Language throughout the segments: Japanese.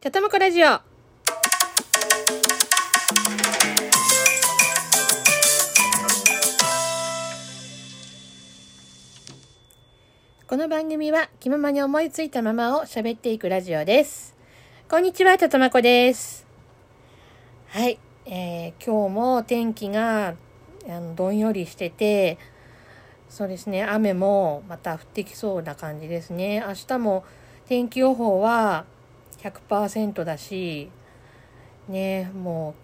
ちゃともこラジオ。この番組は気ままに思いついたままを喋っていくラジオです。こんにちは、ちゃとまこです。はい、えー今日も天気があのどんよりしてて、そうですね、雨もまた降ってきそうな感じですね。明日も天気予報は100%だし、ね、も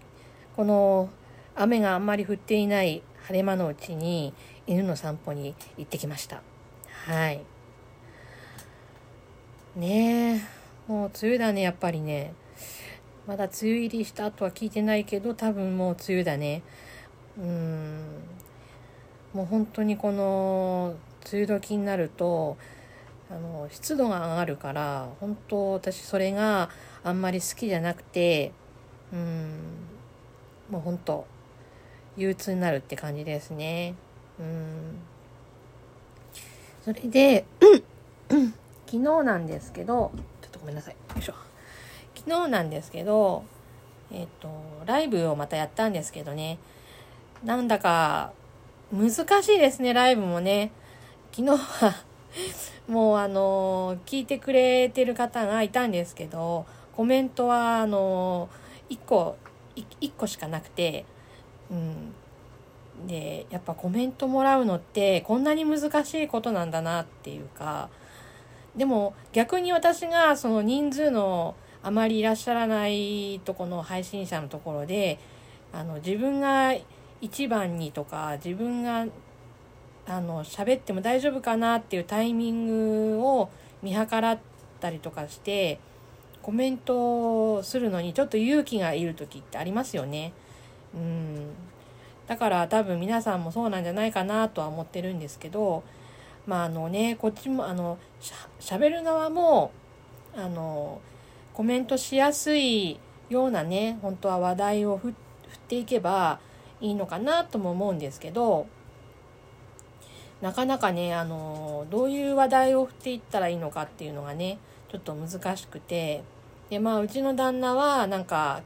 う、この雨があんまり降っていない晴れ間のうちに犬の散歩に行ってきました。はい。ねえ、もう梅雨だね、やっぱりね。まだ梅雨入りしたとは聞いてないけど、多分もう梅雨だね。うん。もう本当にこの梅雨時になると、あの湿度が上がるから本当私それがあんまり好きじゃなくてうんもう本当憂鬱になるって感じですね。うん。それで昨日なんですけどちょっとごめんなさい。よいしょ。昨日なんですけどえっ、とライブをまたやったんですけどね。なんだか難しいですねライブもね。昨日は もうあの聞いてくれてる方がいたんですけどコメントはあの1個1個しかなくてうん。でやっぱコメントもらうのってこんなに難しいことなんだなっていうかでも逆に私がその人数のあまりいらっしゃらないとこの配信者のところであの自分が一番にとか自分があの喋っても大丈夫かなっていうタイミングを見計らったりとかしてコメントするのにちょっと勇気がいる時ってありますよね。うんだから多分皆さんもそうなんじゃないかなとは思ってるんですけどまああのねこっちもあのしゃべる側もあのコメントしやすいようなね本当は話題を振っていけばいいのかなとも思うんですけどなかなかねあのどういう話題を振っていったらいいのかっていうのがねちょっと難しくて。でまあうちの旦那はなんか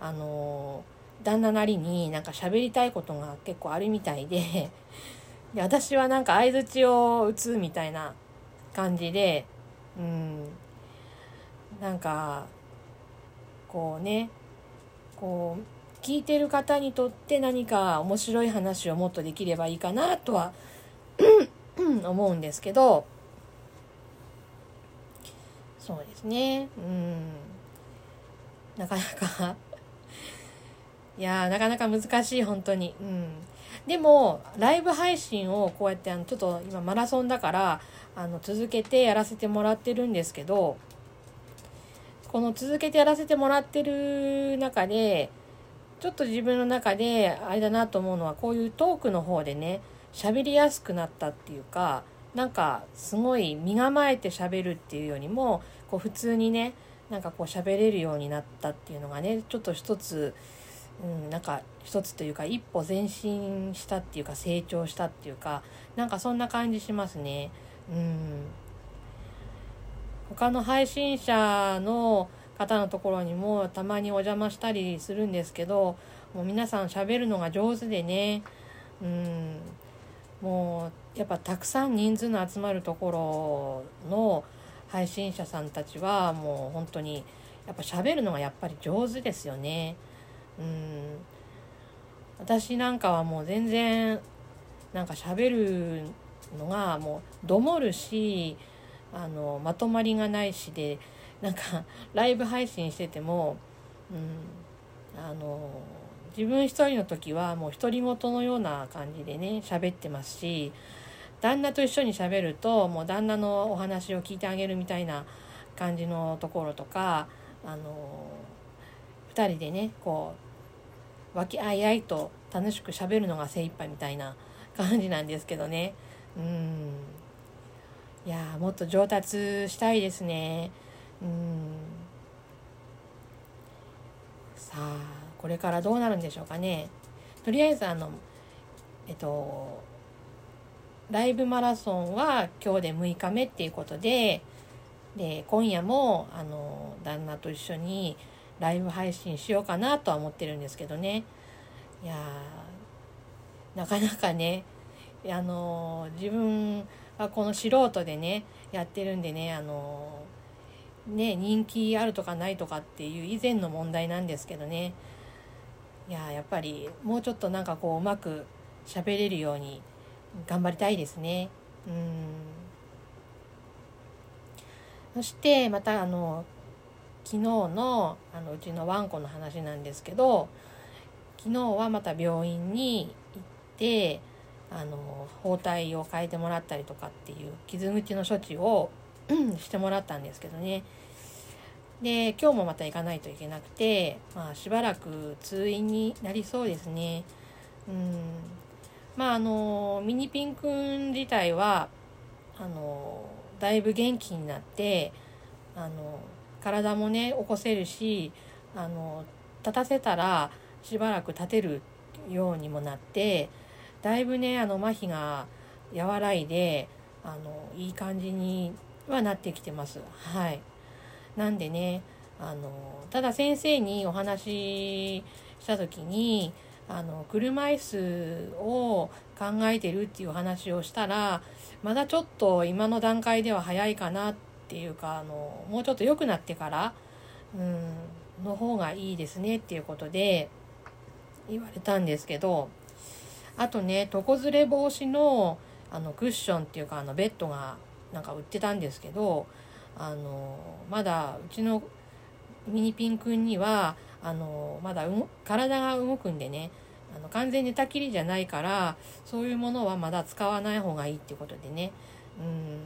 あの旦那なりになんか喋りたいことが結構あるみたいで。で私はなんか相づちを打つみたいな感じでうん。なんかこうねこう聞いてる方にとって何か面白い話をもっとできればいいかなとは思うんですけどそうですね。うん。なかなか。いやなかなか難しい本当に。うん。でもライブ配信をこうやってあのちょっと今マラソンだからあの続けてやらせてもらってるんですけどこの続けてやらせてもらってる中でちょっと自分の中であれだなと思うのはこういうトークの方でね喋りやすくなったっていうかなんかすごい身構えて喋るっていうよりもこう普通にねなんかこう喋れるようになったっていうのがねちょっと一つ、うん、なんか一つというか一歩前進したっていうか成長したっていうかなんかそんな感じしますね。うん。他の配信者の方のところにもたまにお邪魔したりするんですけどもう皆さん喋るのが上手でね。うん。もうやっぱたくさん人数の集まるところの配信者さんたちはもう本当にやっぱ喋るのがやっぱり上手ですよね。うん。私なんかはもう全然なんか喋るのがもうどもるしあのまとまりがないしでなんかライブ配信してても、うん、あの自分一人の時はもう独り言のような感じでね喋ってますし旦那と一緒に喋るともう旦那のお話を聞いてあげるみたいな感じのところとかあの2人でねこう和気あいあいと楽しく喋るのが精一杯みたいな感じなんですけどね。うん。いやもっと上達したいですね。うん。さあ。これからどうなるんでしょうかね。とりあえずあのえっとライブマラソンは今日で6日目っていうことでで今夜もあの旦那と一緒にライブ配信しようかなとは思ってるんですけどね。いやなかなかねあの自分はこの素人でねやってるんでねあのね人気あるとかないとかっていう以前の問題なんですけどね。いややっぱりもうちょっとなんかこううまく喋れるように頑張りたいですね。うん。そしてまたあの昨日のあのうちのワンコの話なんですけど昨日はまた病院に行ってあの包帯を変えてもらったりとかっていう傷口の処置をしてもらったんですけどね。で今日もまた行かないといけなくて、まあ、しばらく通院になりそうですね。うん。まああのミニピンくん自体はあのだいぶ元気になってあの体もね起こせるしあの立たせたらしばらく立てるようにもなってだいぶねあの麻痺が和らいであのいい感じにはなってきてます。はい、なんでねあのただ先生にお話しした時にあの車椅子を考えてるっていう話をしたらまだちょっと今の段階では早いかなっていうかあのもうちょっと良くなってから、うん、の方がいいですねっていうことで言われたんですけどあとね床ずれ防止のあのクッションっていうかあのベッドがなんか売ってたんですけどあのまだうちのミニピンくんにはあのまだ体が動くんでねあの完全寝たきりじゃないからそういうものはまだ使わない方がいいってことでね。うん。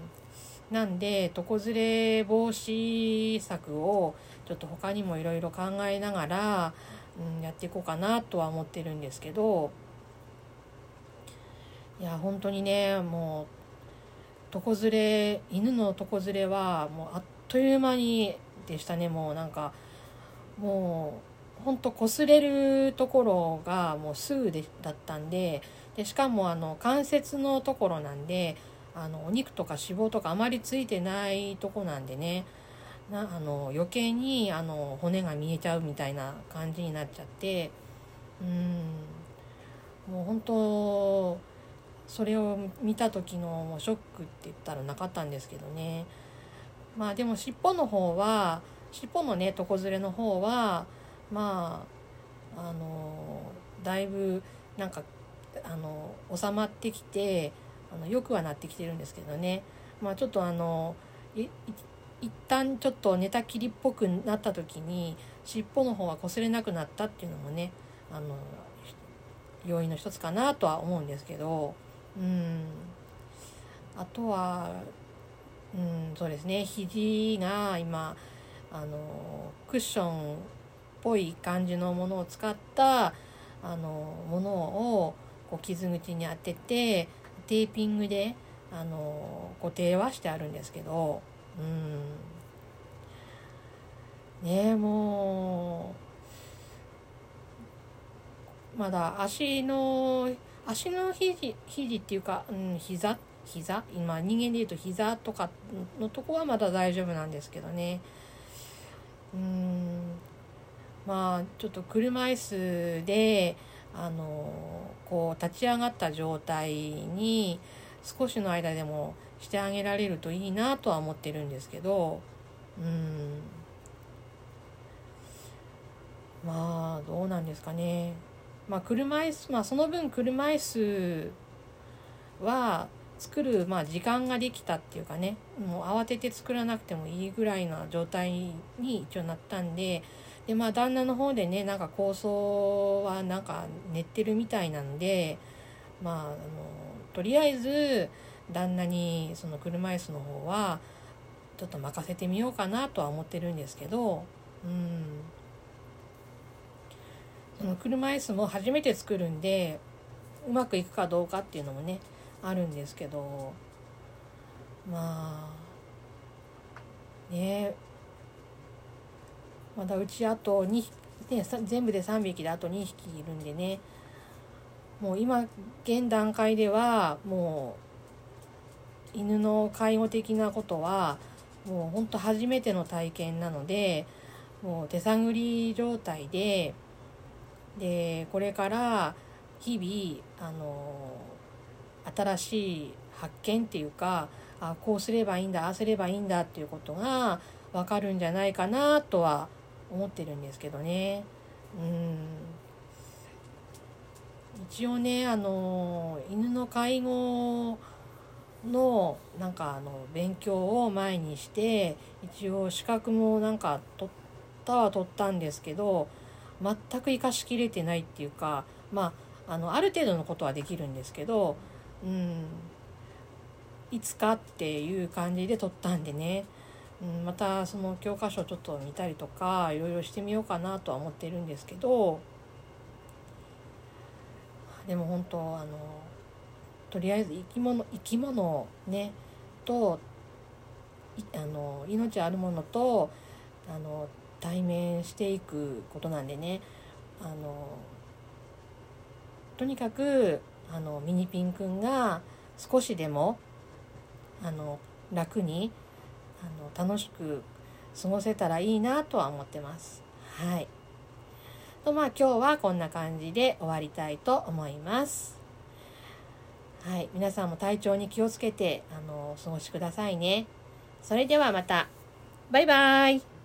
なんで床ずれ防止策をちょっと他にもいろいろ考えながら、うん、やっていこうかなとは思ってるんですけど。いや本当にねもう床ずれ犬の床ずれはもうあっという間にでしたね。もうなんかもうほんと擦れるところがもうすぐでだったんででしかもあの関節のところなんであのお肉とか脂肪とかあまりついてないとこなんでね。なあの余計にあの骨が見えちゃうみたいな感じになっちゃって。うん。もう本当それを見た時のもうショックって言ったらなかったんですけどね。まあでも尻尾の方は尻尾のね床ずれの方はまああのだいぶなんかあの収まってきてあのよくはなってきてるんですけどね。まあちょっとあのい一旦ちょっと寝たきりっぽくなった時に尻尾の方は擦れなくなったっていうのもねあの要因の一つかなとは思うんですけど。うん。あとはうんそうですね。肘が今あのクッションっぽい感じのものを使ったあのものをこう傷口に当ててテーピングであの固定はしてあるんですけどうん。ねもうまだ足の足の肘肘っていうか、うん、膝膝？今人間でいうと膝とかのとこはまだ大丈夫なんですけどね。うん。まあちょっと車椅子であのこう立ち上がった状態に少しの間でもしてあげられるといいなとは思ってるんですけどうん。まあどうなんですかね。まあ車椅子まあその分車椅子は作る、まあ、時間ができたっていうかねもう慌てて作らなくてもいいぐらいな状態に一応なったんででまあ旦那の方でねなんか構想はなんか練ってるみたいなんでまああのとりあえず旦那にその車椅子の方はちょっと任せてみようかなとは思ってるんですけどうん。車椅子も初めて作るんでうまくいくかどうかっていうのもねあるんですけどまあねまだうちあと2匹、ね、全部で3匹であと2匹いるんでねもう今現段階ではもう犬の介護的なことはもうほんと初めての体験なのでもう手探り状態ででこれから日々あの新しい発見っていうかあこうすればいいんだああすればいいんだっていうことが分かるんじゃないかなとは思ってるんですけどね。うん一応ねあの犬の介護のなんかあの勉強を前にして一応資格もなんか取ったは取ったんですけど全く活かしきれてないっていうかまああのある程度のことはできるんですけどうんいつかっていう感じで取ったんでね、うん、またその教科書ちょっと見たりとかいろいろしてみようかなとは思ってるんですけどでも本当あのとりあえず生き物生き物ねとあの命あるものとあの対面していくことなんでねあのとにかくあのミニピンくんが少しでもあの楽にあの楽しく過ごせたらいいなとは思ってます。はい。とまあ今日はこんな感じで終わりたいと思います。はい。皆さんも体調に気をつけてあのお過ごしくださいね。それではまた。バイバーイ。